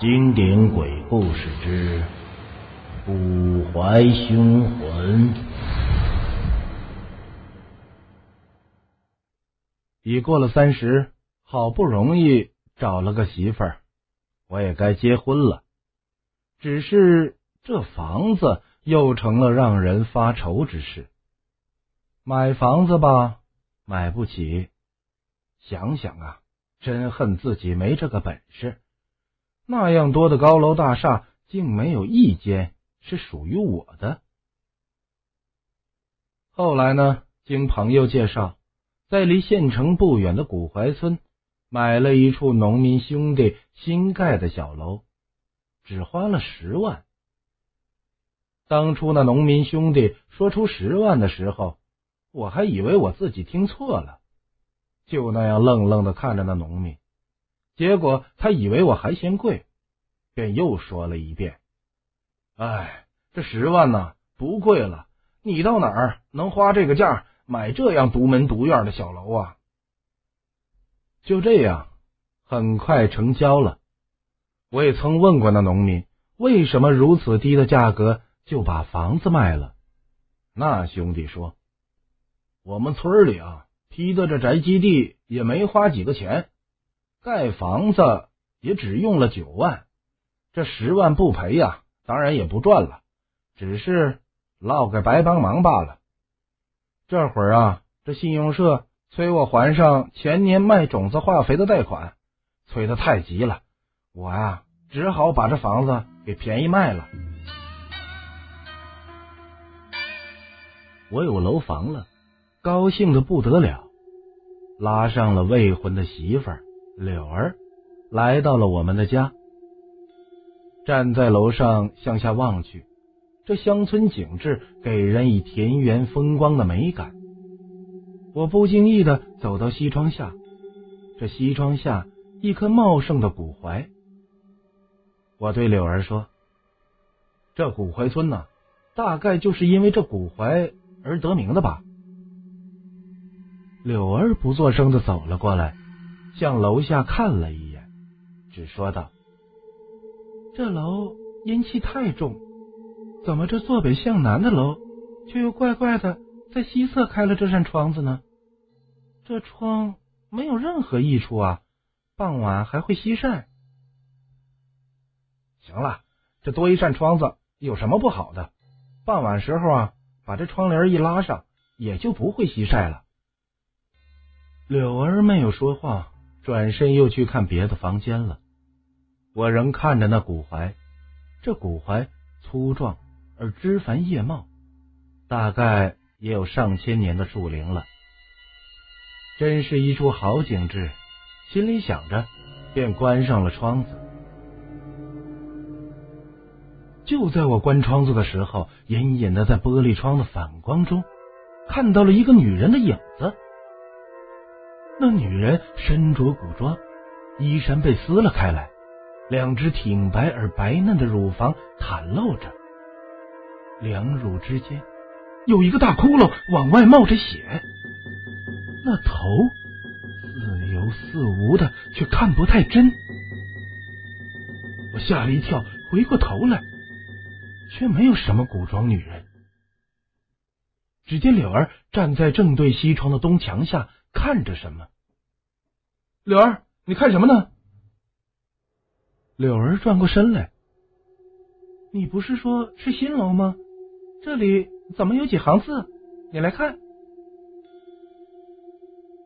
经典鬼故事之古怀凶魂。已过了三十，好不容易找了个媳妇儿，我也该结婚了。只是这房子又成了让人发愁之事。买房子吧，买不起。想想啊，真恨自己没这个本事。那样多的高楼大厦，竟没有一间是属于我的。后来呢，经朋友介绍，在离县城不远的古槐村买了一处农民兄弟新盖的小楼，只花了十万。当初那农民兄弟说出十万的时候，我还以为我自己听错了，就那样愣愣的看着那农民。结果他以为我还嫌贵，便又说了一遍：“哎，这十万呢不贵了，你到哪儿能花这个价买这样独门独院的小楼啊？”就这样，很快成交了。我也曾问过那农民，为什么如此低的价格就把房子卖了？那兄弟说：“我们村里啊批的这宅基地也没花几个钱。”盖房子也只用了九万，这十万不赔呀，当然也不赚了，只是落个白帮忙罢了。这会儿啊，这信用社催我还上前年卖种子化肥的贷款，催的太急了，我呀只好把这房子给便宜卖了。我有楼房了，高兴的不得了，拉上了未婚的媳妇儿。柳儿来到了我们的家，站在楼上向下望去，这乡村景致给人以田园风光的美感。我不经意的走到西窗下，这西窗下一棵茂盛的古槐。我对柳儿说：“这古槐村呢，大概就是因为这古槐而得名的吧。”柳儿不作声的走了过来。向楼下看了一眼，只说道：“这楼阴气太重，怎么这坐北向南的楼，却又怪怪的在西侧开了这扇窗子呢？这窗没有任何益处啊，傍晚还会西晒。行了，这多一扇窗子有什么不好的？傍晚时候啊，把这窗帘一拉上，也就不会西晒了。”柳儿没有说话。转身又去看别的房间了。我仍看着那古槐，这古槐粗壮而枝繁叶茂，大概也有上千年的树龄了。真是一处好景致，心里想着，便关上了窗子。就在我关窗子的时候，隐隐的在玻璃窗的反光中，看到了一个女人的影子。那女人身着古装，衣衫被撕了开来，两只挺白而白嫩的乳房袒露着，两乳之间有一个大窟窿，往外冒着血。那头似有似无的，却看不太真。我吓了一跳，回过头来，却没有什么古装女人。只见柳儿站在正对西窗的东墙下。看着什么？柳儿，你看什么呢？柳儿转过身来，你不是说是新楼吗？这里怎么有几行字？你来看。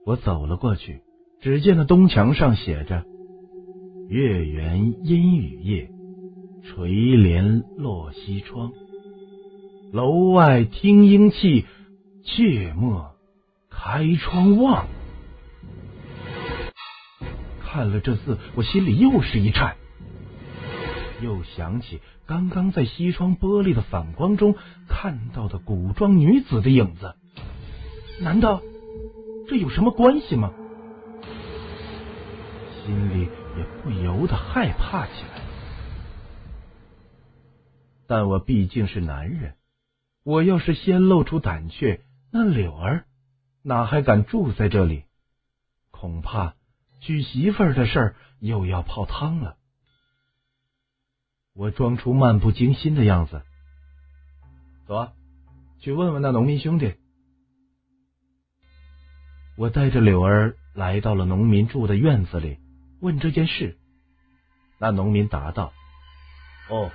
我走了过去，只见那东墙上写着：“月圆阴雨夜，垂帘落西窗。楼外听莺泣，却莫。”开窗望，看了这字，我心里又是一颤，又想起刚刚在西窗玻璃的反光中看到的古装女子的影子，难道这有什么关系吗？心里也不由得害怕起来。但我毕竟是男人，我要是先露出胆怯，那柳儿。哪还敢住在这里？恐怕娶媳妇儿的事又要泡汤了。我装出漫不经心的样子，走啊，去问问那农民兄弟。我带着柳儿来到了农民住的院子里，问这件事。那农民答道：“哦，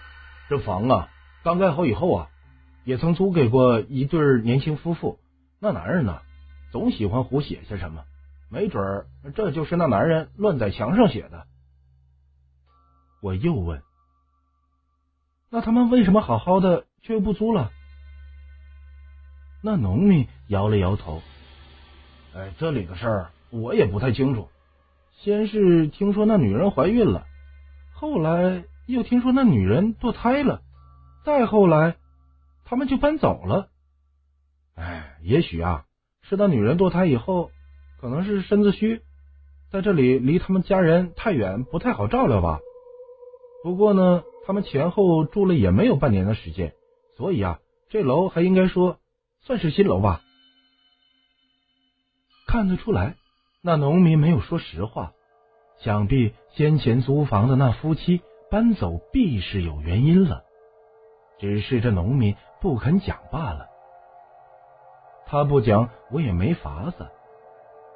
这房啊，刚盖好以后啊，也曾租给过一对年轻夫妇。那男人呢，总喜欢胡写些什么，没准这就是那男人乱在墙上写的。”我又问：“那他们为什么好好的却又不租了？”那农民摇了摇头。哎，这里的事儿我也不太清楚。先是听说那女人怀孕了，后来又听说那女人堕胎了，再后来他们就搬走了。哎，也许啊，知道女人堕胎以后，可能是身子虚，在这里离他们家人太远，不太好照料吧。不过呢，他们前后住了也没有半年的时间，所以啊，这楼还应该说算是新楼吧。看得出来，那农民没有说实话。想必先前租房的那夫妻搬走必是有原因了，只是这农民不肯讲罢了。他不讲，我也没法子。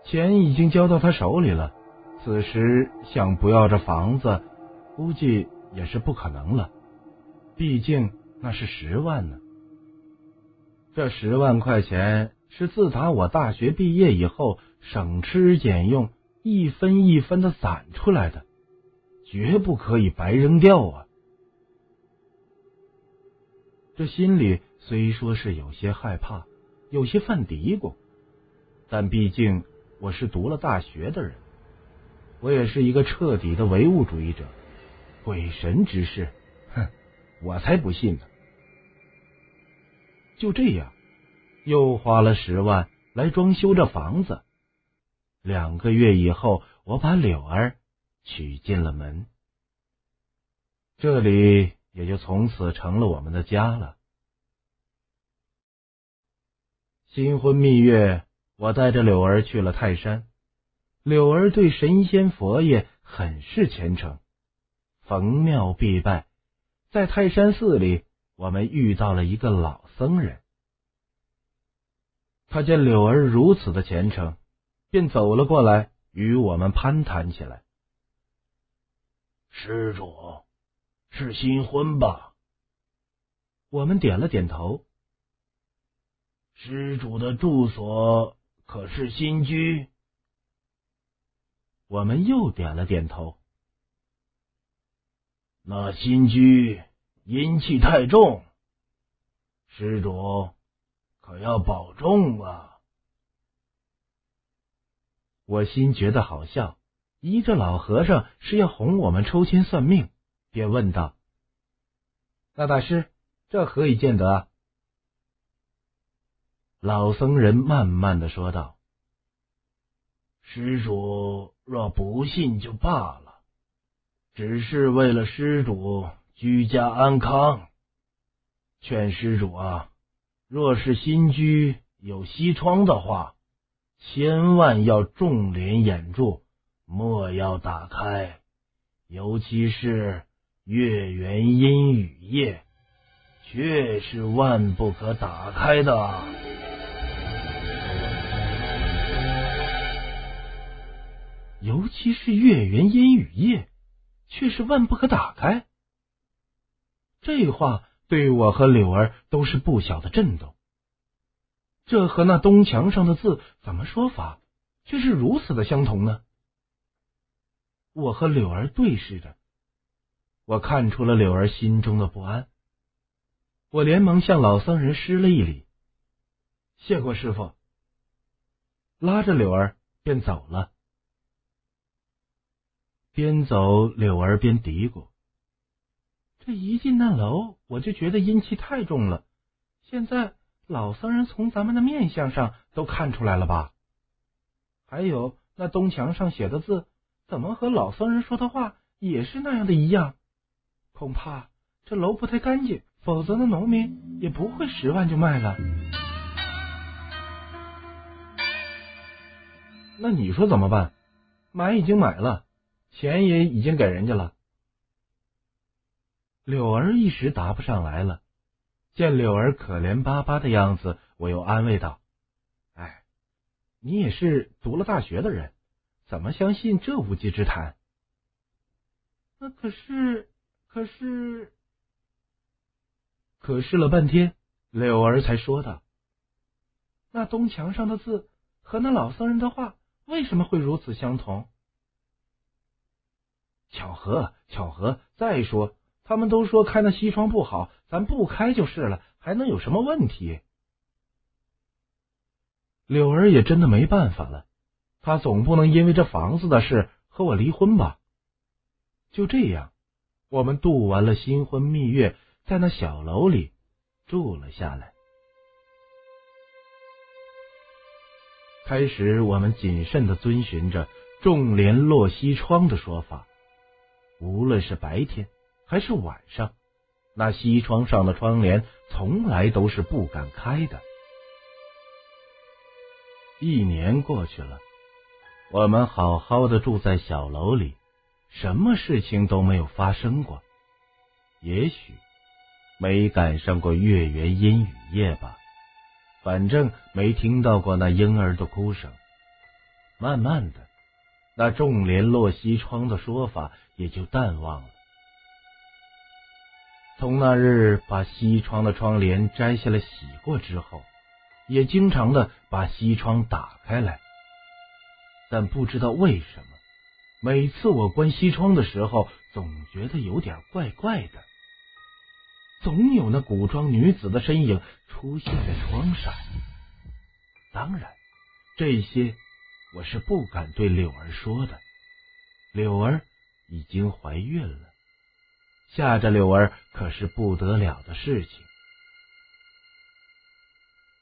钱已经交到他手里了，此时想不要这房子，估计也是不可能了。毕竟那是十万呢，这十万块钱。是自打我大学毕业以后，省吃俭用，一分一分的攒出来的，绝不可以白扔掉啊！这心里虽说是有些害怕，有些犯嘀咕，但毕竟我是读了大学的人，我也是一个彻底的唯物主义者，鬼神之事，哼，我才不信呢！就这样。又花了十万来装修这房子，两个月以后，我把柳儿娶进了门，这里也就从此成了我们的家了。新婚蜜月，我带着柳儿去了泰山，柳儿对神仙佛爷很是虔诚，逢庙必拜。在泰山寺里，我们遇到了一个老僧人。他见柳儿如此的虔诚，便走了过来，与我们攀谈起来。施主是新婚吧？我们点了点头。施主的住所可是新居？我们又点了点头。那新居阴气太重，施主。可要保重啊！我心觉得好笑，依着老和尚是要哄我们抽签算命，便问道：“那大师，这何以见得？”老僧人慢慢的说道：“施主若不信就罢了，只是为了施主居家安康，劝施主啊。”若是新居有西窗的话，千万要重帘掩住，莫要打开，尤其是月圆阴雨夜，却是万不可打开的。尤其是月圆阴雨夜，却是万不可打开。这话。对我和柳儿都是不小的震动，这和那东墙上的字怎么说法，却是如此的相同呢？我和柳儿对视着，我看出了柳儿心中的不安，我连忙向老僧人施了一礼，谢过师傅，拉着柳儿便走了，边走柳儿边嘀咕。这一进那楼，我就觉得阴气太重了。现在老僧人从咱们的面相上都看出来了吧？还有那东墙上写的字，怎么和老僧人说的话也是那样的一样？恐怕这楼不太干净，否则那农民也不会十万就卖了。那你说怎么办？买已经买了，钱也已经给人家了。柳儿一时答不上来了。见柳儿可怜巴巴的样子，我又安慰道：“哎，你也是读了大学的人，怎么相信这无稽之谈？”那可是，可是，可是了半天，柳儿才说道：“那东墙上的字和那老僧人的话，为什么会如此相同？”巧合，巧合。再说，他们都说开那西窗不好，咱不开就是了，还能有什么问题？柳儿也真的没办法了，他总不能因为这房子的事和我离婚吧？就这样，我们度完了新婚蜜月，在那小楼里住了下来。开始，我们谨慎的遵循着“重帘落西窗”的说法。无论是白天还是晚上，那西窗上的窗帘从来都是不敢开的。一年过去了，我们好好的住在小楼里，什么事情都没有发生过。也许没赶上过月圆阴雨夜吧，反正没听到过那婴儿的哭声。慢慢的。那重帘落西窗的说法也就淡忘了。从那日把西窗的窗帘摘下来洗过之后，也经常的把西窗打开来。但不知道为什么，每次我关西窗的时候，总觉得有点怪怪的，总有那古装女子的身影出现在窗上。当然，这些。我是不敢对柳儿说的，柳儿已经怀孕了，吓着柳儿可是不得了的事情。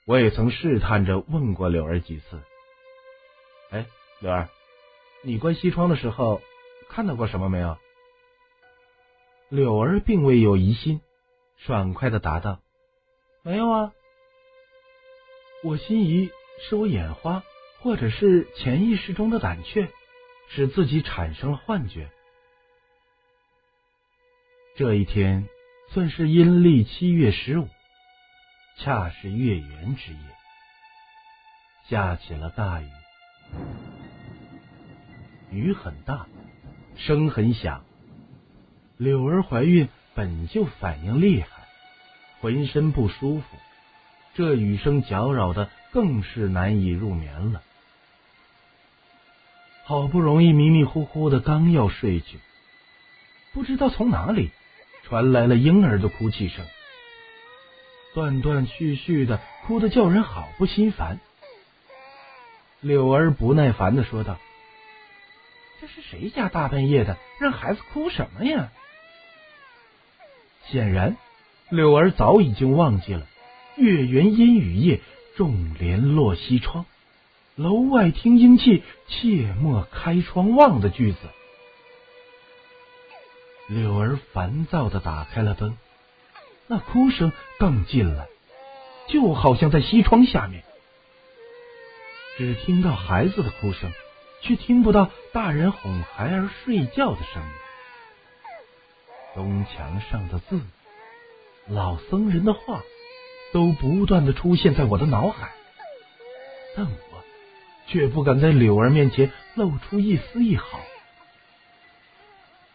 我也曾试探着问过柳儿几次：“哎，柳儿，你关西窗的时候看到过什么没有？”柳儿并未有疑心，爽快的答道：“没有啊。”我心疑是我眼花。或者是潜意识中的胆怯，使自己产生了幻觉。这一天算是阴历七月十五，恰是月圆之夜，下起了大雨，雨很大，声很响。柳儿怀孕本就反应厉害，浑身不舒服，这雨声搅扰的更是难以入眠了。好不容易迷迷糊糊的，刚要睡去，不知道从哪里传来了婴儿的哭泣声，断断续续的，哭得叫人好不心烦。柳儿不耐烦的说道：“这是谁家大半夜的让孩子哭什么呀？”显然，柳儿早已经忘记了“月圆阴雨夜，重帘落西窗”。楼外听莺气，切莫开窗望的句子。柳儿烦躁的打开了灯，那哭声更近了，就好像在西窗下面。只听到孩子的哭声，却听不到大人哄孩儿睡觉的声音。东墙上的字，老僧人的话，都不断的出现在我的脑海，但我。却不敢在柳儿面前露出一丝一毫，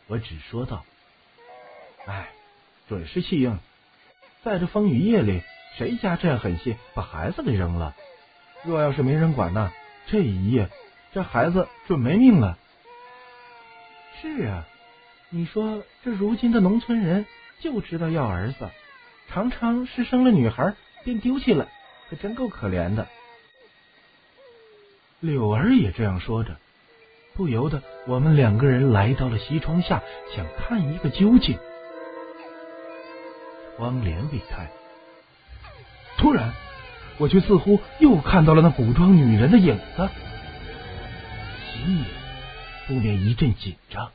我只说道：“哎，准是气硬，在这风雨夜里，谁家这样狠心把孩子给扔了？若要是没人管呢，这一夜这孩子准没命了。”是啊，你说这如今的农村人就知道要儿子，常常是生了女孩便丢弃了，可真够可怜的。柳儿也这样说着，不由得我们两个人来到了西窗下，想看一个究竟。窗帘未开，突然，我却似乎又看到了那古装女人的影子，心里不免一阵紧张。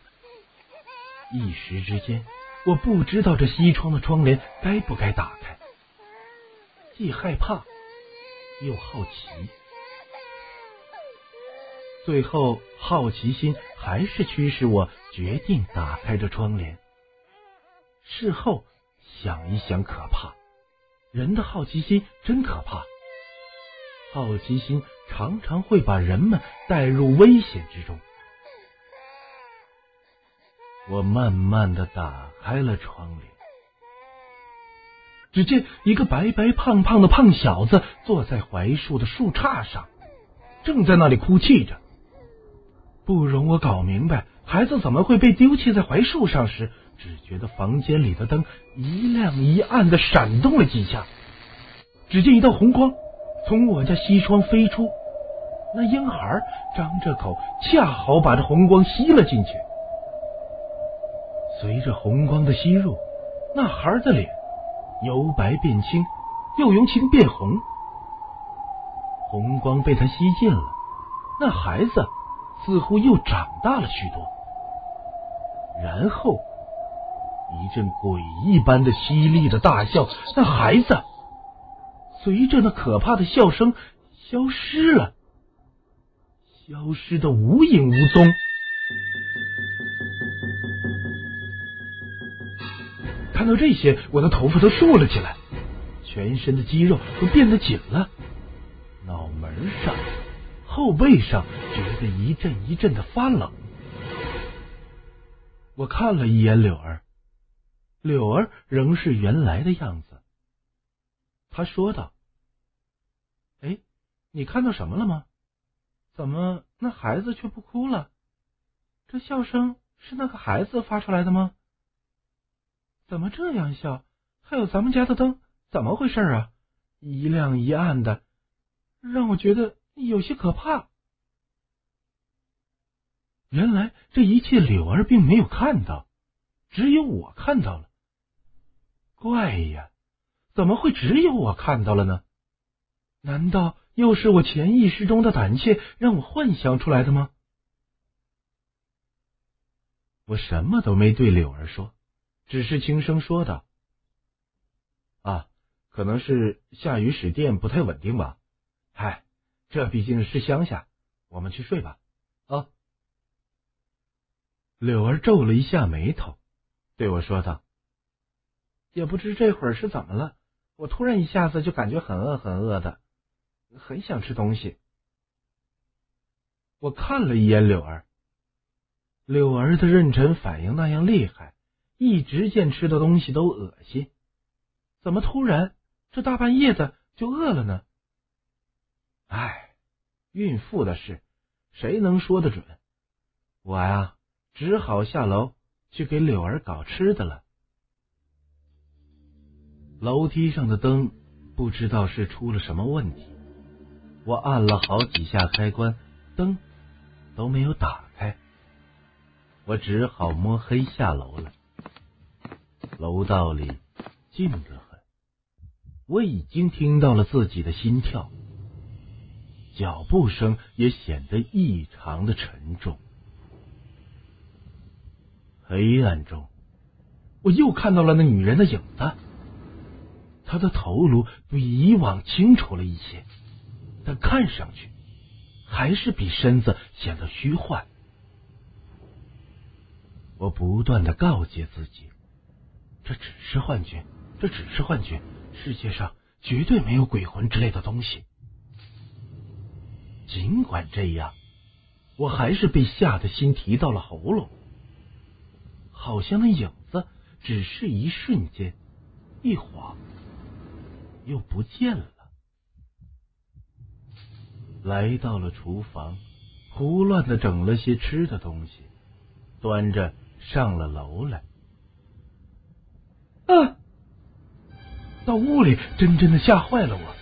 一时之间，我不知道这西窗的窗帘该不该打开，既害怕又好奇。最后，好奇心还是驱使我决定打开这窗帘。事后想一想，可怕。人的好奇心真可怕，好奇心常常会把人们带入危险之中。我慢慢的打开了窗帘，只见一个白白胖胖的胖小子坐在槐树的树杈上，正在那里哭泣着。不容我搞明白孩子怎么会被丢弃在槐树上时，只觉得房间里的灯一亮一暗的闪动了几下，只见一道红光从我家西窗飞出，那婴孩张着口，恰好把这红光吸了进去。随着红光的吸入，那孩的脸由白变青，又由青变红。红光被他吸尽了，那孩子似乎又长大了许多。然后一阵鬼一般的犀利的大笑，那孩子随着那可怕的笑声消失了，消失的无影无踪。看到这些，我的头发都竖了起来，全身的肌肉都变得紧了，脑门上、后背上觉得一阵一阵的发冷。我看了一眼柳儿，柳儿仍是原来的样子。他说道：“哎，你看到什么了吗？怎么那孩子却不哭了？这笑声是那个孩子发出来的吗？”怎么这样笑？还有咱们家的灯，怎么回事啊？一亮一暗的，让我觉得有些可怕。原来这一切柳儿并没有看到，只有我看到了。怪呀，怎么会只有我看到了呢？难道又是我潜意识中的胆怯让我幻想出来的吗？我什么都没对柳儿说。只是轻声说道：“啊，可能是下雨使电不太稳定吧。嗨，这毕竟是乡下，我们去睡吧。”啊，柳儿皱了一下眉头，对我说道：“也不知这会儿是怎么了，我突然一下子就感觉很饿，很饿的，很想吃东西。”我看了一眼柳儿，柳儿的妊娠反应那样厉害。一直见吃的东西都恶心，怎么突然这大半夜的就饿了呢？唉，孕妇的事谁能说得准？我呀，只好下楼去给柳儿搞吃的了。楼梯上的灯不知道是出了什么问题，我按了好几下开关，灯都没有打开，我只好摸黑下楼了。楼道里静得很，我已经听到了自己的心跳，脚步声也显得异常的沉重。黑暗中，我又看到了那女人的影子，她的头颅比以往清楚了一些，但看上去还是比身子显得虚幻。我不断的告诫自己。这只是幻觉，这只是幻觉，世界上绝对没有鬼魂之类的东西。尽管这样，我还是被吓得心提到了喉咙，好像那影子只是一瞬间，一晃又不见了。来到了厨房，胡乱的整了些吃的东西，端着上了楼来。啊！到屋里，真真的吓坏了我。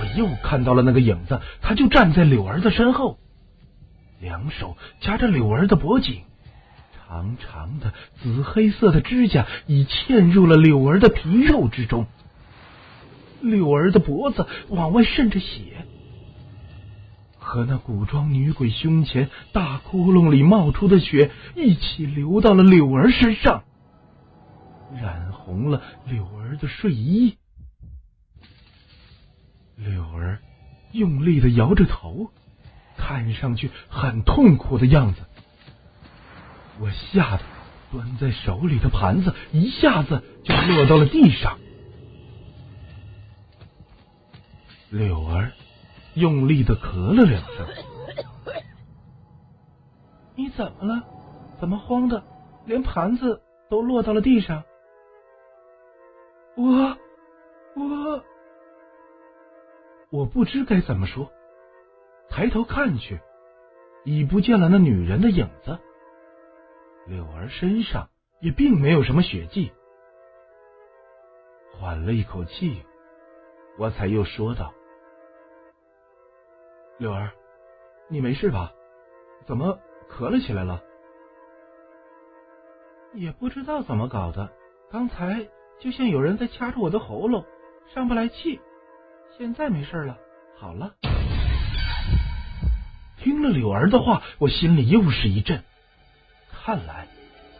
我又看到了那个影子，他就站在柳儿的身后，两手夹着柳儿的脖颈，长长的紫黑色的指甲已嵌入了柳儿的皮肉之中，柳儿的脖子往外渗着血。和那古装女鬼胸前大窟窿里冒出的血一起流到了柳儿身上，染红了柳儿的睡衣。柳儿用力的摇着头，看上去很痛苦的样子。我吓得端在手里的盘子一下子就落到了地上。柳儿用力的咳了两声。你怎么了？怎么慌的连盘子都落到了地上？我我我不知该怎么说，抬头看去，已不见了那女人的影子。柳儿身上也并没有什么血迹。缓了一口气，我才又说道：“柳儿，你没事吧？怎么咳了起来了？”也不知道怎么搞的，刚才就像有人在掐着我的喉咙，上不来气。现在没事了，好了。听了柳儿的话，我心里又是一震。看来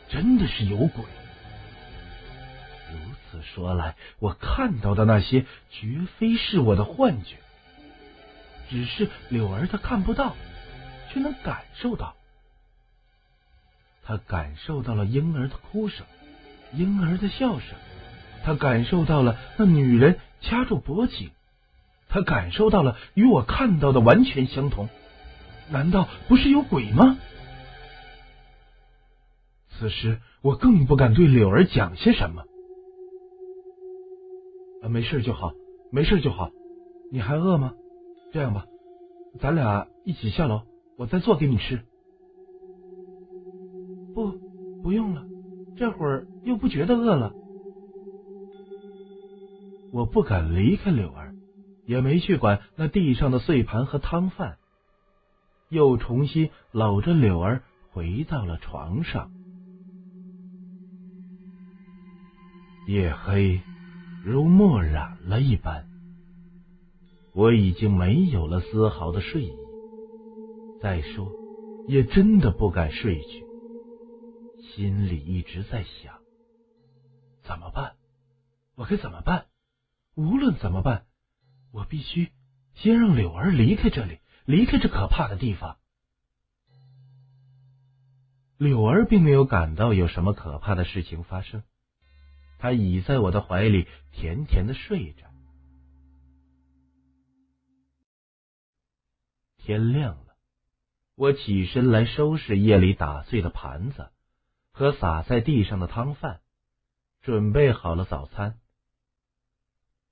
真的是有鬼。如此说来，我看到的那些绝非是我的幻觉，只是柳儿她看不到，却能感受到。他感受到了婴儿的哭声，婴儿的笑声，他感受到了那女人掐住脖颈，他感受到了与我看到的完全相同。难道不是有鬼吗？此时我更不敢对柳儿讲些什么。啊，没事就好，没事就好。你还饿吗？这样吧，咱俩一起下楼，我再做给你吃。不，不用了，这会儿又不觉得饿了。我不敢离开柳儿，也没去管那地上的碎盘和汤饭，又重新搂着柳儿回到了床上。夜黑如墨染了一般，我已经没有了丝毫的睡意。再说，也真的不敢睡去。心里一直在想，怎么办？我该怎么办？无论怎么办，我必须先让柳儿离开这里，离开这可怕的地方。柳儿并没有感到有什么可怕的事情发生，她倚在我的怀里，甜甜的睡着。天亮了，我起身来收拾夜里打碎的盘子。和洒在地上的汤饭，准备好了早餐。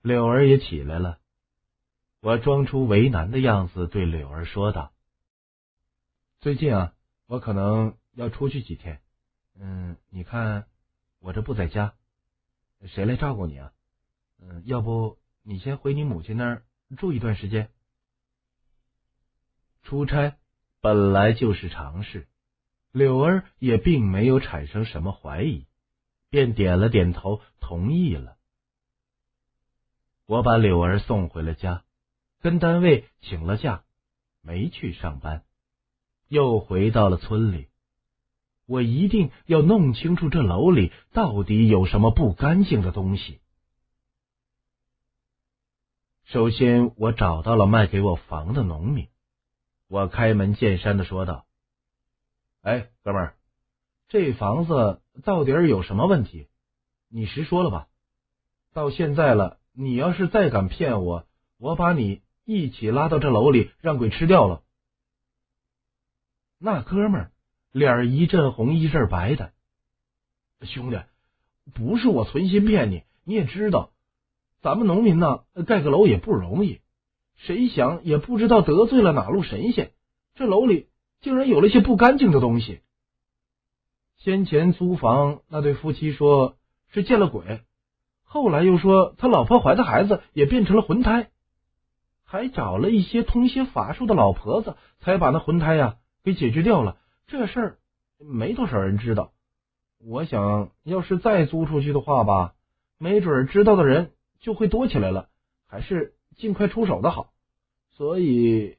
柳儿也起来了，我装出为难的样子，对柳儿说道：“最近啊，我可能要出去几天。嗯，你看我这不在家，谁来照顾你啊？嗯，要不你先回你母亲那儿住一段时间。出差本来就是常事。”柳儿也并没有产生什么怀疑，便点了点头，同意了。我把柳儿送回了家，跟单位请了假，没去上班，又回到了村里。我一定要弄清楚这楼里到底有什么不干净的东西。首先，我找到了卖给我房的农民，我开门见山的说道。哎，哥们儿，这房子到底有什么问题？你实说了吧。到现在了，你要是再敢骗我，我把你一起拉到这楼里，让鬼吃掉了。那哥们儿脸一阵红一阵白的，兄弟，不是我存心骗你，你也知道，咱们农民呢，盖个楼也不容易，谁想也不知道得罪了哪路神仙，这楼里。竟然有了些不干净的东西。先前租房那对夫妻说是见了鬼，后来又说他老婆怀的孩子也变成了魂胎，还找了一些通些法术的老婆子，才把那魂胎呀给解决掉了。这事没多少人知道。我想要是再租出去的话吧，没准知道的人就会多起来了，还是尽快出手的好。所以。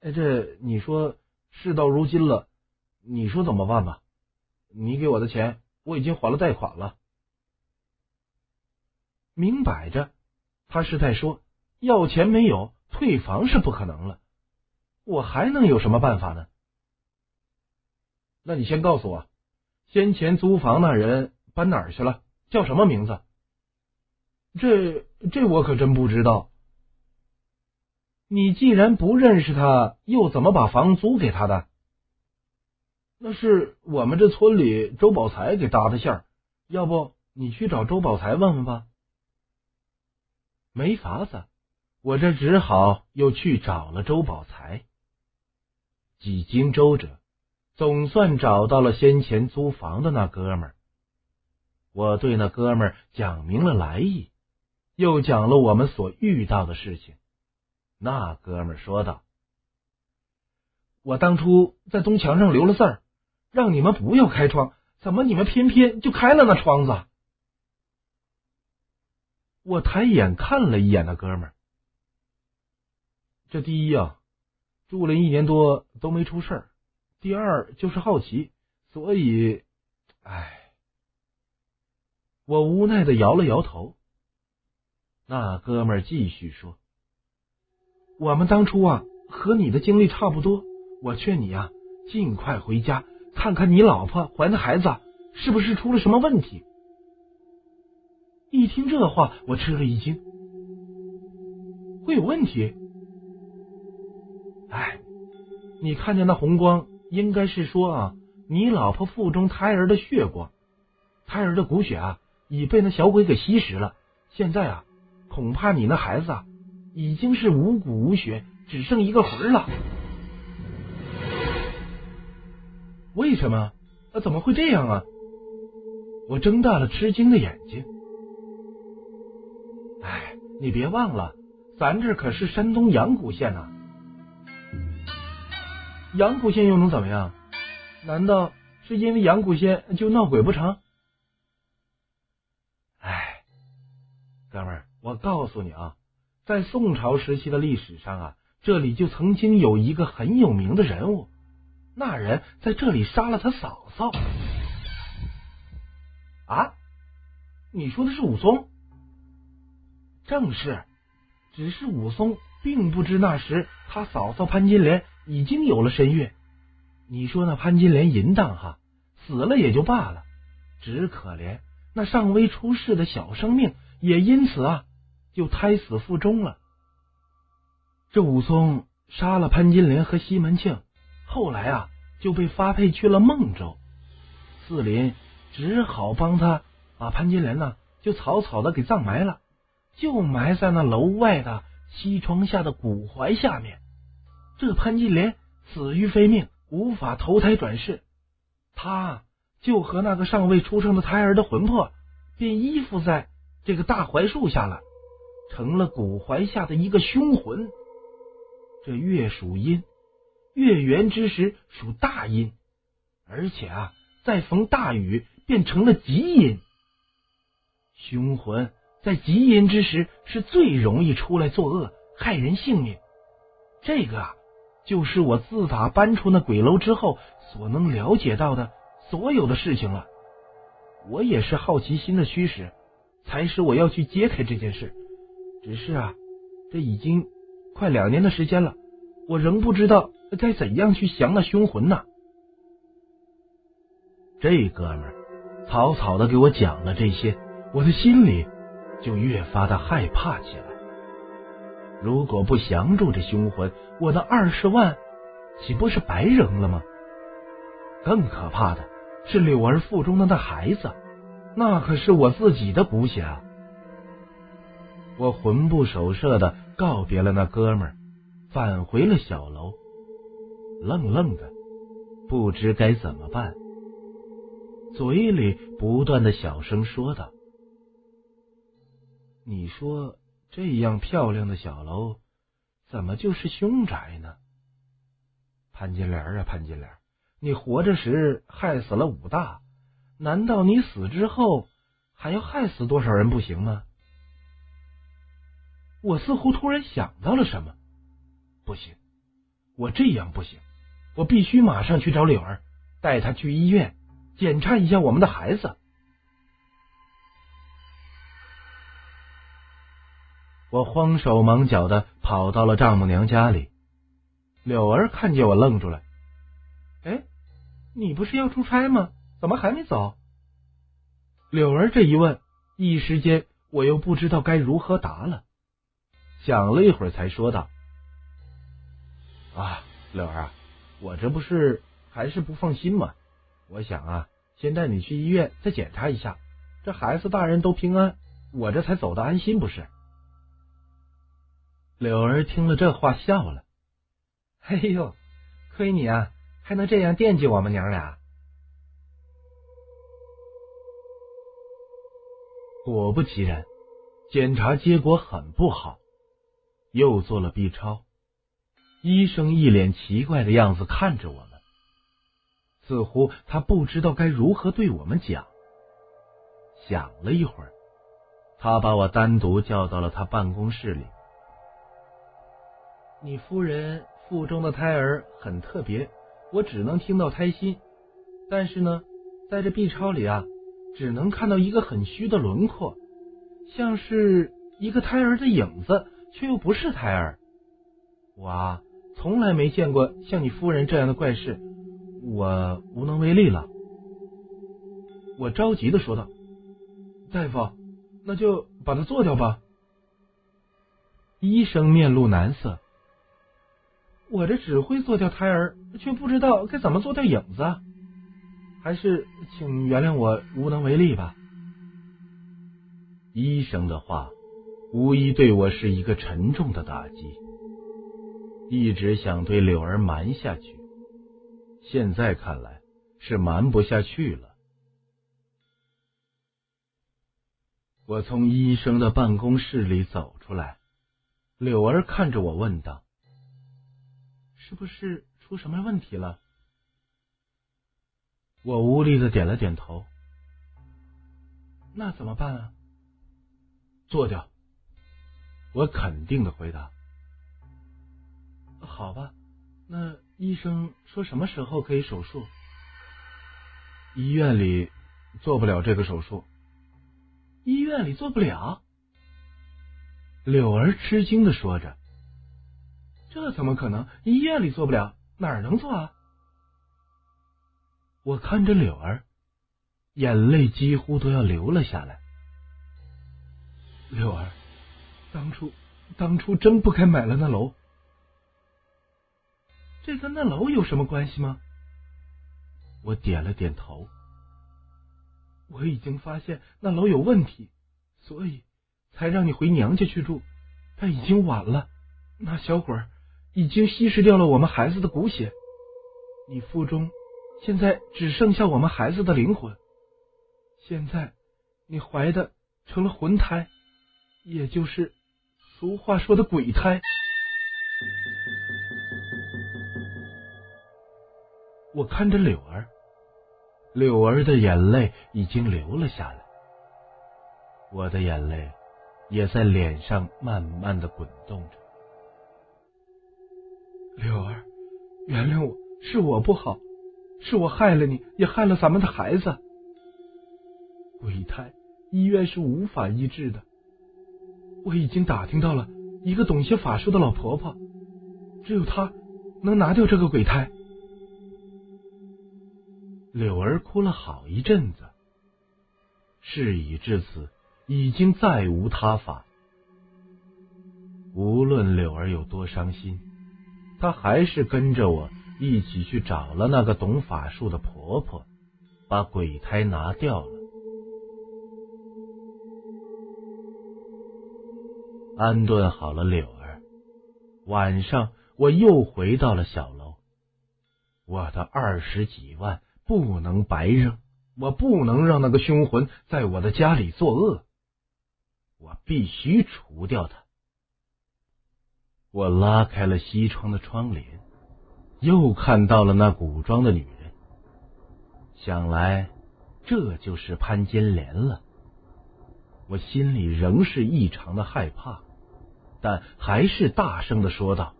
哎，这你说事到如今了，你说怎么办吧？你给我的钱我已经还了贷款了，明摆着他是在说要钱没有，退房是不可能了，我还能有什么办法呢？那你先告诉我，先前租房那人搬哪儿去了？叫什么名字？这这我可真不知道。你既然不认识他，又怎么把房租给他的？那是我们这村里周宝才给搭的线儿，要不你去找周宝才问问吧。没法子，我这只好又去找了周宝才。几经周折，总算找到了先前租房的那哥们儿。我对那哥们儿讲明了来意，又讲了我们所遇到的事情。那哥们儿说道：“我当初在东墙上留了字儿，让你们不要开窗，怎么你们偏偏就开了那窗子？”我抬眼看了一眼那哥们儿，这第一呀，住了一年多都没出事儿；第二就是好奇，所以，唉。我无奈的摇了摇头。那哥们儿继续说：“我们当初啊，和你的经历差不多。我劝你啊，尽快回家看看你老婆怀的孩子是不是出了什么问题。”一听这话，我吃了一惊。会有问题？你看见那红光，应该是说啊，你老婆腹中胎儿的血光，胎儿的骨血啊。已被那小鬼给吸食了，现在啊，恐怕你那孩子啊，已经是无骨无血，只剩一个魂了。为什么？那怎么会这样啊？我睁大了吃惊的眼睛。哎，你别忘了，咱这可是山东阳谷县呐。阳谷县又能怎么样？难道是因为阳谷县就闹鬼不成？哎哥们儿，我告诉你啊，在宋朝时期的历史上啊，这里就曾经有一个很有名的人物，那人在这里杀了他嫂嫂。啊，你说的是武松？正是，只是武松并不知那时他嫂嫂潘金莲已经有了身孕。你说那潘金莲淫荡哈，死了也就罢了，只可怜那尚未出世的小生命。也因此啊，就胎死腹中了。这武松杀了潘金莲和西门庆，后来啊就被发配去了孟州。四邻只好帮他把潘金莲呢就草草的给葬埋了，就埋在那楼外的西窗下的古槐下面。这潘金莲死于非命，无法投胎转世，他就和那个尚未出生的胎儿的魂魄，便依附在。这个大槐树下了，成了古槐下的一个凶魂。这月属阴，月圆之时属大阴，而且啊，再逢大雨便成了极阴。凶魂在极阴之时是最容易出来作恶，害人性命。这个啊，就是我自打搬出那鬼楼之后所能了解到的所有的事情了。我也是好奇心的驱使。才使我要去揭开这件事，只是啊，这已经快两年的时间了，我仍不知道该怎样去降那凶魂呢。这哥们草草的给我讲了这些，我的心里就越发的害怕起来。如果不降住这凶魂，我的二十万岂不是白扔了吗？更可怕的是柳儿腹中的那孩子。那可是我自己的骨血啊！我魂不守舍的告别了那哥们儿，返回了小楼，愣愣的，不知该怎么办，嘴里不断的小声说道：“你说这样漂亮的小楼，怎么就是凶宅呢？潘金莲啊，潘金莲，你活着时害死了武大。”难道你死之后还要害死多少人不行吗？我似乎突然想到了什么，不行，我这样不行，我必须马上去找柳儿，带她去医院检查一下我们的孩子。我慌手忙脚的跑到了丈母娘家里，柳儿看见我愣住了，哎，你不是要出差吗？怎么还没走？柳儿这一问，一时间我又不知道该如何答了。想了一会儿，才说道：“啊，柳儿啊，我这不是还是不放心吗？我想啊，先带你去医院再检查一下，这孩子大人都平安，我这才走的安心，不是？”柳儿听了这话，笑了：“哎呦，亏你啊，还能这样惦记我们娘俩。”果不其然，检查结果很不好。又做了 B 超，医生一脸奇怪的样子看着我们，似乎他不知道该如何对我们讲。想了一会儿，他把我单独叫到了他办公室里。你夫人腹中的胎儿很特别，我只能听到胎心，但是呢，在这 B 超里啊，只能看到一个很虚的轮廓，像是一个胎儿的影子。却又不是胎儿，我啊从来没见过像你夫人这样的怪事，我无能为力了。我着急的说道：“大夫，那就把它做掉吧。”医生面露难色：“我这只会做掉胎儿，却不知道该怎么做掉影子，还是请原谅我无能为力吧。”医生的话。无疑对我是一个沉重的打击。一直想对柳儿瞒下去，现在看来是瞒不下去了。我从医生的办公室里走出来，柳儿看着我问道：“是不是出什么问题了？”我无力的点了点头。那怎么办啊？做掉。我肯定的回答：“好吧，那医生说什么时候可以手术？医院里做不了这个手术。医院里做不了。”柳儿吃惊的说着：“这怎么可能？医院里做不了，哪儿能做啊？”我看着柳儿，眼泪几乎都要流了下来。柳儿。当初，当初真不该买了那楼。这跟那楼有什么关系吗？我点了点头。我已经发现那楼有问题，所以才让你回娘家去住。但已经晚了，那小鬼已经稀释掉了我们孩子的骨血。你腹中现在只剩下我们孩子的灵魂。现在你怀的成了魂胎，也就是。俗话说的鬼胎，我看着柳儿，柳儿的眼泪已经流了下来，我的眼泪也在脸上慢慢的滚动着。柳儿，原谅我，是我不好，是我害了你，也害了咱们的孩子。鬼胎，医院是无法医治的。我已经打听到了一个懂些法术的老婆婆，只有她能拿掉这个鬼胎。柳儿哭了好一阵子，事已至此，已经再无他法。无论柳儿有多伤心，她还是跟着我一起去找了那个懂法术的婆婆，把鬼胎拿掉了。安顿好了柳儿，晚上我又回到了小楼。我的二十几万不能白扔，我不能让那个凶魂在我的家里作恶，我必须除掉他。我拉开了西窗的窗帘，又看到了那古装的女人。想来这就是潘金莲了。我心里仍是异常的害怕，但还是大声的说道：“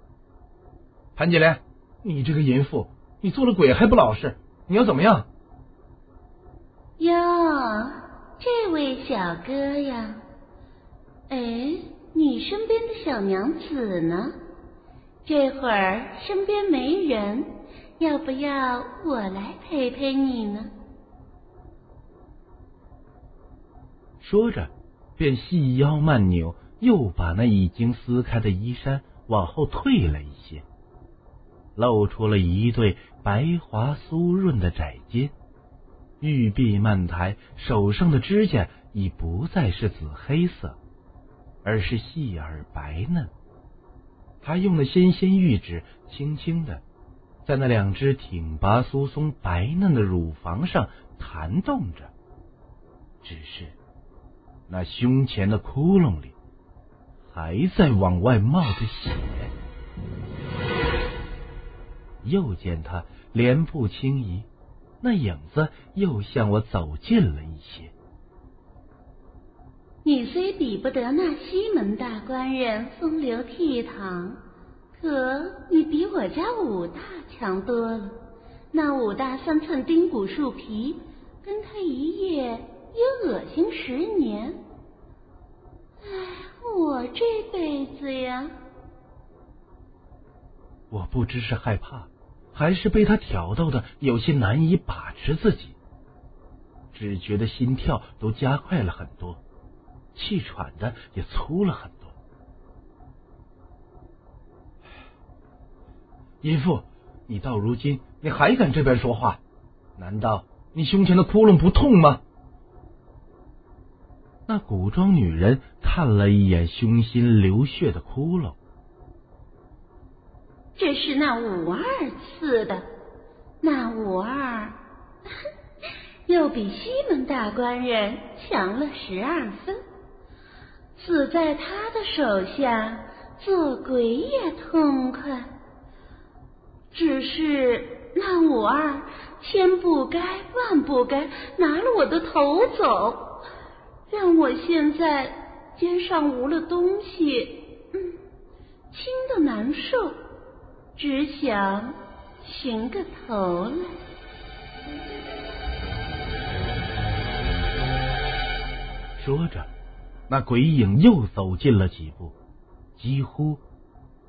潘金莲，你这个淫妇，你做了鬼还不老实，你要怎么样？”哟，这位小哥呀，哎，你身边的小娘子呢？这会儿身边没人，要不要我来陪陪你呢？说着，便细腰慢扭，又把那已经撕开的衣衫往后退了一些，露出了一对白滑酥润的窄肩。玉臂慢抬，手上的指甲已不再是紫黑色，而是细而白嫩。他用那纤纤玉指轻轻的在那两只挺拔酥松、白嫩的乳房上弹动着，只是那胸前的窟窿里还在往外冒着血。又见他莲步轻移。那影子又向我走近了一些。你虽比不得那西门大官人风流倜傥，可你比我家武大强多了。那武大三寸丁骨树皮，跟他一夜也恶心十年。唉，我这辈子呀，我不知是害怕。还是被他挑逗的有些难以把持自己，只觉得心跳都加快了很多，气喘的也粗了很多。淫妇，你到如今你还敢这边说话？难道你胸前的窟窿不痛吗？那古装女人看了一眼胸心流血的窟窿。这是那五二刺的，那五二 又比西门大官人强了十二分，死在他的手下，做鬼也痛快。只是那五二千不该万不该拿了我的头走，让我现在肩上无了东西，嗯，轻的难受。只想寻个头来。说着，那鬼影又走近了几步，几乎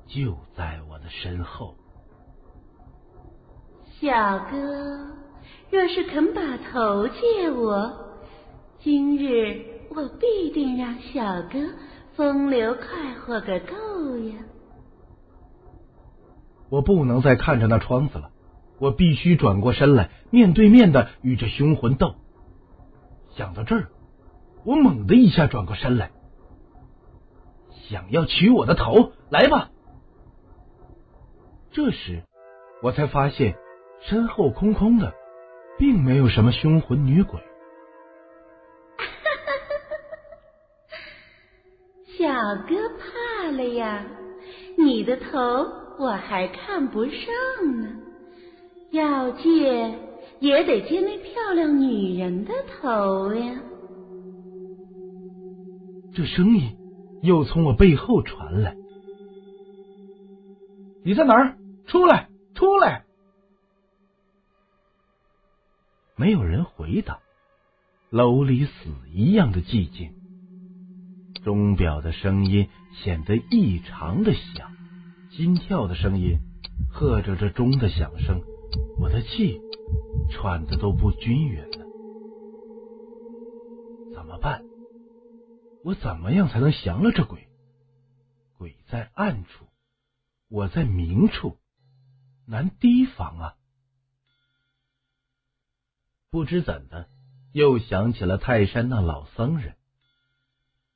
就在我的身后。小哥，若是肯把头借我，今日我必定让小哥风流快活个够呀！我不能再看着那窗子了，我必须转过身来，面对面的与这凶魂斗。想到这儿，我猛的一下转过身来，想要取我的头，来吧。这时，我才发现身后空空的，并没有什么凶魂女鬼。小哥怕了呀，你的头。我还看不上呢，要借也得借那漂亮女人的头呀。这声音又从我背后传来：“你在哪儿？出来，出来！”没有人回答，楼里死一样的寂静，钟表的声音显得异常的响。心跳的声音，和着这钟的响声，我的气喘的都不均匀了。怎么办？我怎么样才能降了这鬼？鬼在暗处，我在明处，难提防啊！不知怎的，又想起了泰山那老僧人。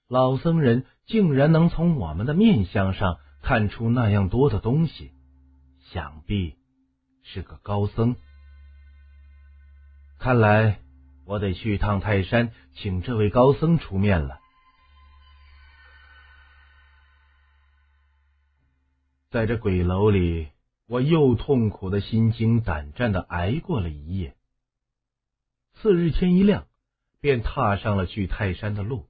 老僧人竟然能从我们的面相上。看出那样多的东西，想必是个高僧。看来我得去趟泰山，请这位高僧出面了。在这鬼楼里，我又痛苦的心惊胆战的挨过了一夜。次日天一亮，便踏上了去泰山的路。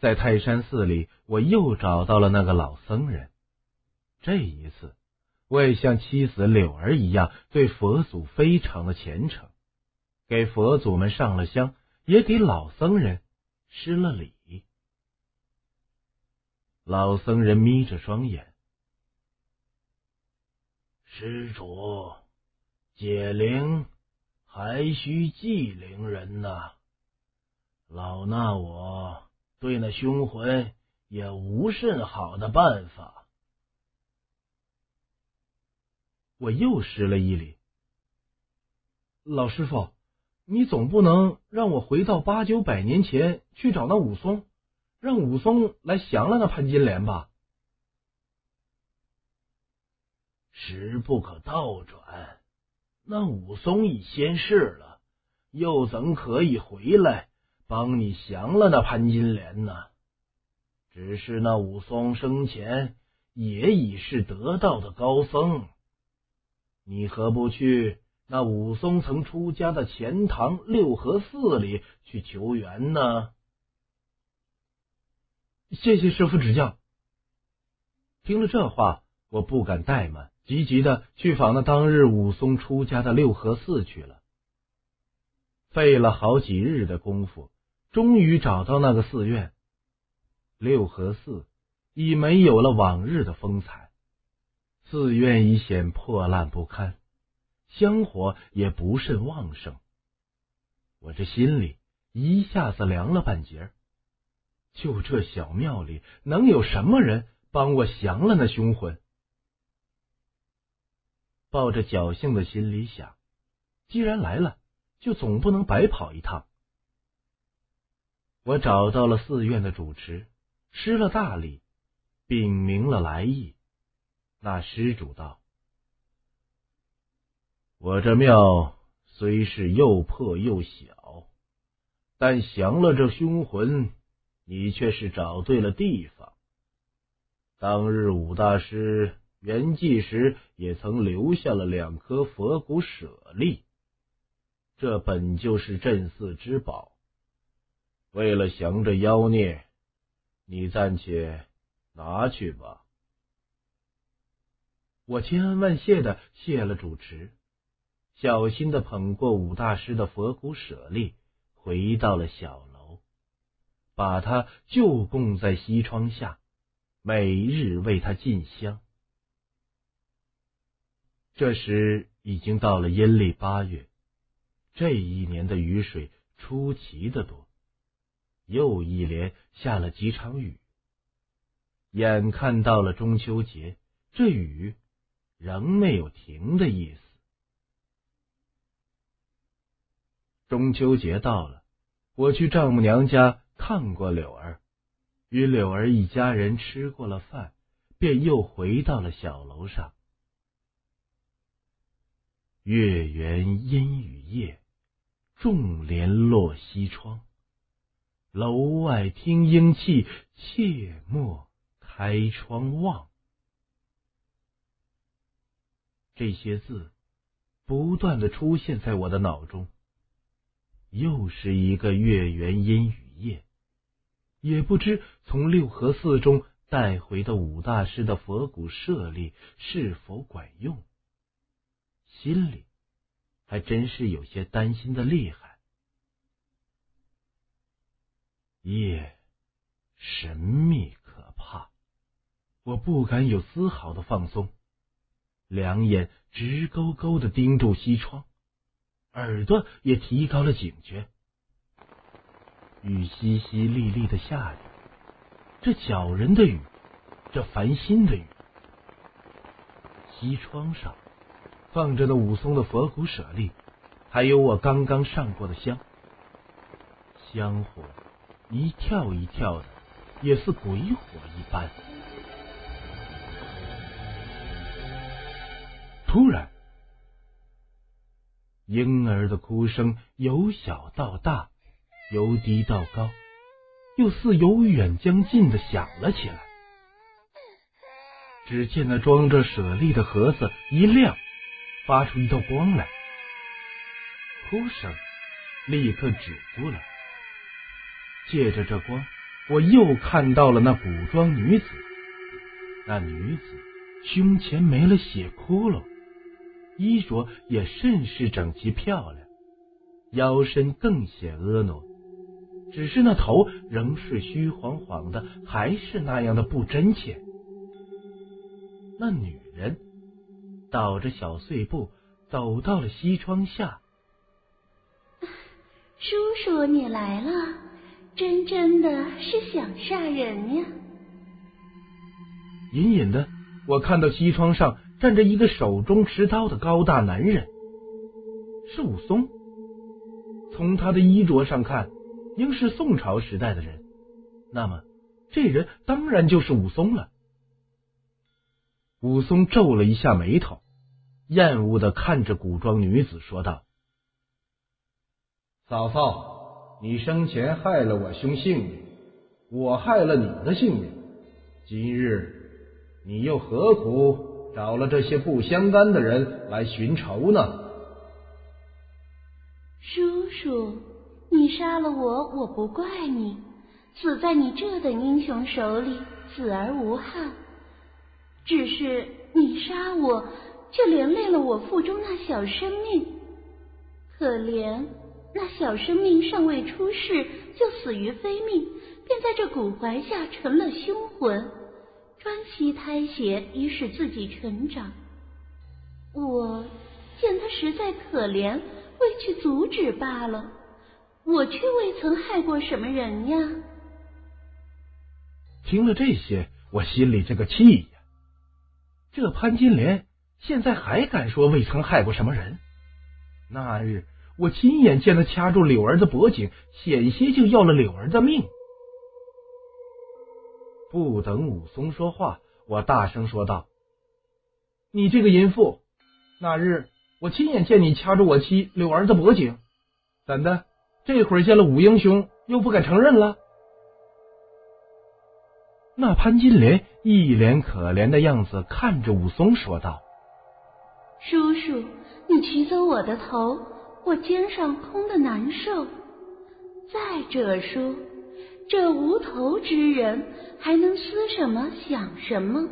在泰山寺里，我又找到了那个老僧人。这一次，我也像妻子柳儿一样，对佛祖非常的虔诚，给佛祖们上了香，也给老僧人施了礼。老僧人眯着双眼，施主，解铃还需系铃人呐。老衲我对那凶魂也无甚好的办法。我又施了一礼。老师傅，你总不能让我回到八九百年前去找那武松，让武松来降了那潘金莲吧？时不可倒转，那武松已仙逝了，又怎可以回来帮你降了那潘金莲呢？只是那武松生前也已是得道的高僧，你何不去那武松曾出家的钱塘六合寺里去求援呢？谢谢师傅指教。听了这话，我不敢怠慢。急急的去访那当日武松出家的六合寺去了，费了好几日的功夫，终于找到那个寺院。六合寺已没有了往日的风采，寺院已显破烂不堪，香火也不甚旺盛。我这心里一下子凉了半截。就这小庙里，能有什么人帮我降了那凶魂？抱着侥幸的心理想，既然来了，就总不能白跑一趟。我找到了寺院的主持，施了大礼，禀明了来意。那施主道：“我这庙虽是又破又小，但降了这凶魂，你却是找对了地方。当日武大师。”圆寂时也曾留下了两颗佛骨舍利，这本就是镇寺之宝。为了降这妖孽，你暂且拿去吧。我千恩万谢的谢了主持，小心的捧过武大师的佛骨舍利，回到了小楼，把他就供在西窗下，每日为他进香。这时已经到了阴历八月，这一年的雨水出奇的多，又一连下了几场雨。眼看到了中秋节，这雨仍没有停的意思。中秋节到了，我去丈母娘家看过柳儿，与柳儿一家人吃过了饭，便又回到了小楼上。月圆阴雨夜，众帘落西窗。楼外听莺泣，切莫开窗望。这些字不断的出现在我的脑中。又是一个月圆阴雨夜，也不知从六合寺中带回的武大师的佛骨舍利是否管用。心里还真是有些担心的厉害。夜神秘可怕，我不敢有丝毫的放松，两眼直勾勾的盯住西窗，耳朵也提高了警觉。雨淅淅沥沥的下着，这搅人的雨，这烦心的雨。西窗上。放着那武松的佛骨舍利，还有我刚刚上过的香，香火一跳一跳的，也似鬼火一般。突然，婴儿的哭声由小到大，由低到高，又似由远将近的响了起来。只见那装着舍利的盒子一亮。发出一道光来，哭声立刻止住了。借着这光，我又看到了那古装女子。那女子胸前没了血窟窿，衣着也甚是整齐漂亮，腰身更显婀娜。只是那头仍是虚晃晃的，还是那样的不真切。那女人。倒着小碎步走到了西窗下。叔叔，你来了，真真的是想杀人呀！隐隐的，我看到西窗上站着一个手中持刀的高大男人，是武松。从他的衣着上看，应是宋朝时代的人。那么，这人当然就是武松了。武松皱了一下眉头，厌恶的看着古装女子，说道：“嫂嫂，你生前害了我兄性命，我害了你的性命，今日你又何苦找了这些不相干的人来寻仇呢？”叔叔，你杀了我，我不怪你，死在你这等英雄手里，死而无憾。只是你杀我，却连累了我腹中那小生命。可怜那小生命尚未出世就死于非命，便在这骨怀下成了凶魂，专吸胎血以使自己成长。我见他实在可怜，未去阻止罢了。我却未曾害过什么人呀。听了这些，我心里这个气呀！这潘金莲现在还敢说未曾害过什么人？那日我亲眼见他掐住柳儿的脖颈，险些就要了柳儿的命。不等武松说话，我大声说道：“你这个淫妇！那日我亲眼见你掐住我妻柳儿的脖颈，怎的？这会儿见了武英雄，又不敢承认了？”那潘金莲一脸可怜的样子，看着武松说道：“叔叔，你取走我的头，我肩上空的难受。再者说，这无头之人还能思什么想什么？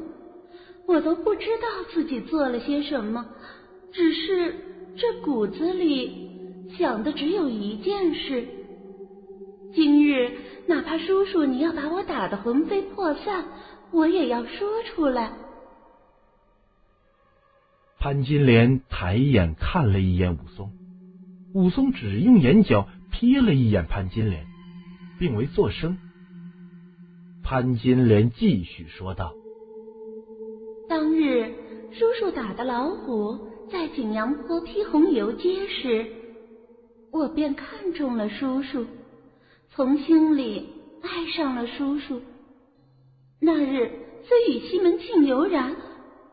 我都不知道自己做了些什么，只是这骨子里想的只有一件事：今日。”哪怕叔叔你要把我打得魂飞魄散，我也要说出来。潘金莲抬眼看了一眼武松，武松只用眼角瞥了一眼潘金莲，并未作声。潘金莲继续说道：“当日叔叔打的老虎在景阳坡披红游街时，我便看中了叔叔。”从心里爱上了叔叔。那日虽与西门庆有染，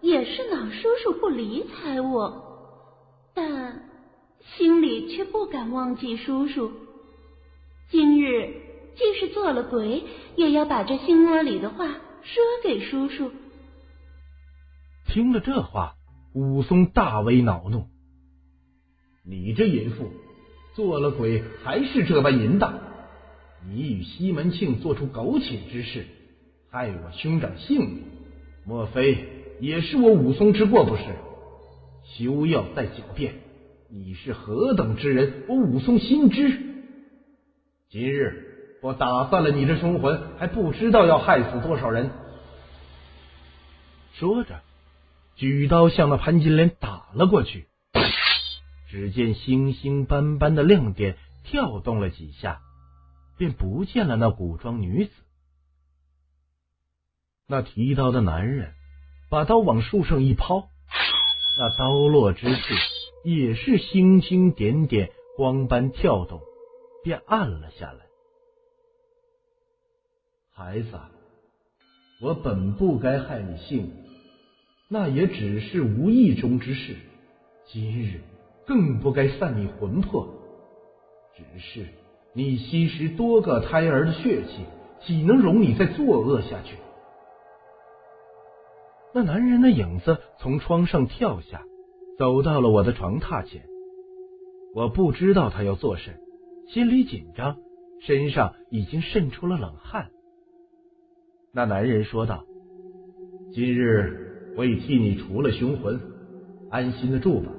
也是恼叔叔不理睬我，但心里却不敢忘记叔叔。今日即使做了鬼，也要把这心窝里的话说给叔叔。听了这话，武松大为恼怒：“你这淫妇，做了鬼还是这般淫荡！”你与西门庆做出苟且之事，害我兄长性命，莫非也是我武松之过不是？休要再狡辩！你是何等之人，我武松心知。今日我打散了你这凶魂，还不知道要害死多少人。说着，举刀向那潘金莲打了过去。只见星星斑斑的亮点跳动了几下。便不见了那古装女子。那提刀的男人把刀往树上一抛，那刀落之处也是星星点点，光斑跳动，便暗了下来。孩子，我本不该害你性命，那也只是无意中之事。今日更不该散你魂魄，只是。你吸食多个胎儿的血气，岂能容你再作恶下去？那男人的影子从窗上跳下，走到了我的床榻前。我不知道他要做甚，心里紧张，身上已经渗出了冷汗。那男人说道：“今日我已替你除了凶魂，安心的住吧。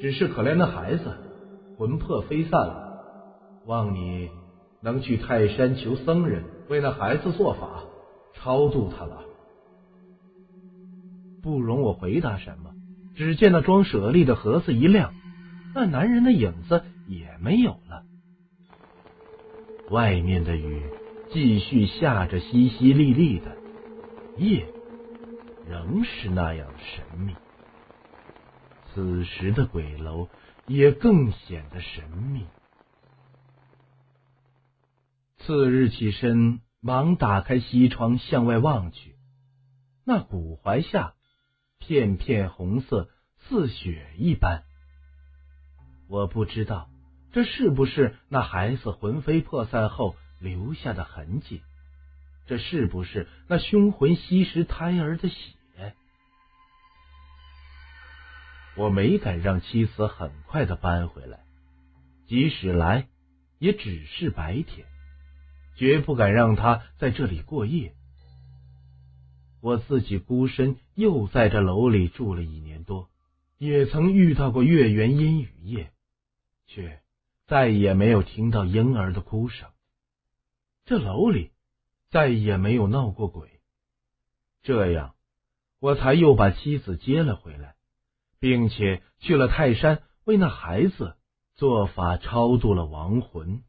只是可怜的孩子，魂魄飞散了。”望你能去泰山求僧人为那孩子做法，超度他了。不容我回答什么，只见那装舍利的盒子一亮，那男人的影子也没有了。外面的雨继续下着，淅淅沥沥的，夜仍是那样神秘。此时的鬼楼也更显得神秘。次日起身，忙打开西窗向外望去，那古槐下片片红色，似血一般。我不知道。这是不是那孩子魂飞魄散后留下的痕迹？这是不是那凶魂吸食胎儿的血？我没敢让妻子很快的搬回来，即使来，也只是白天，绝不敢让她在这里过夜。我自己孤身又在这楼里住了一年多，也曾遇到过月圆阴雨夜，却。再也没有听到婴儿的哭声，这楼里再也没有闹过鬼。这样，我才又把妻子接了回来，并且去了泰山为那孩子做法超度了亡魂。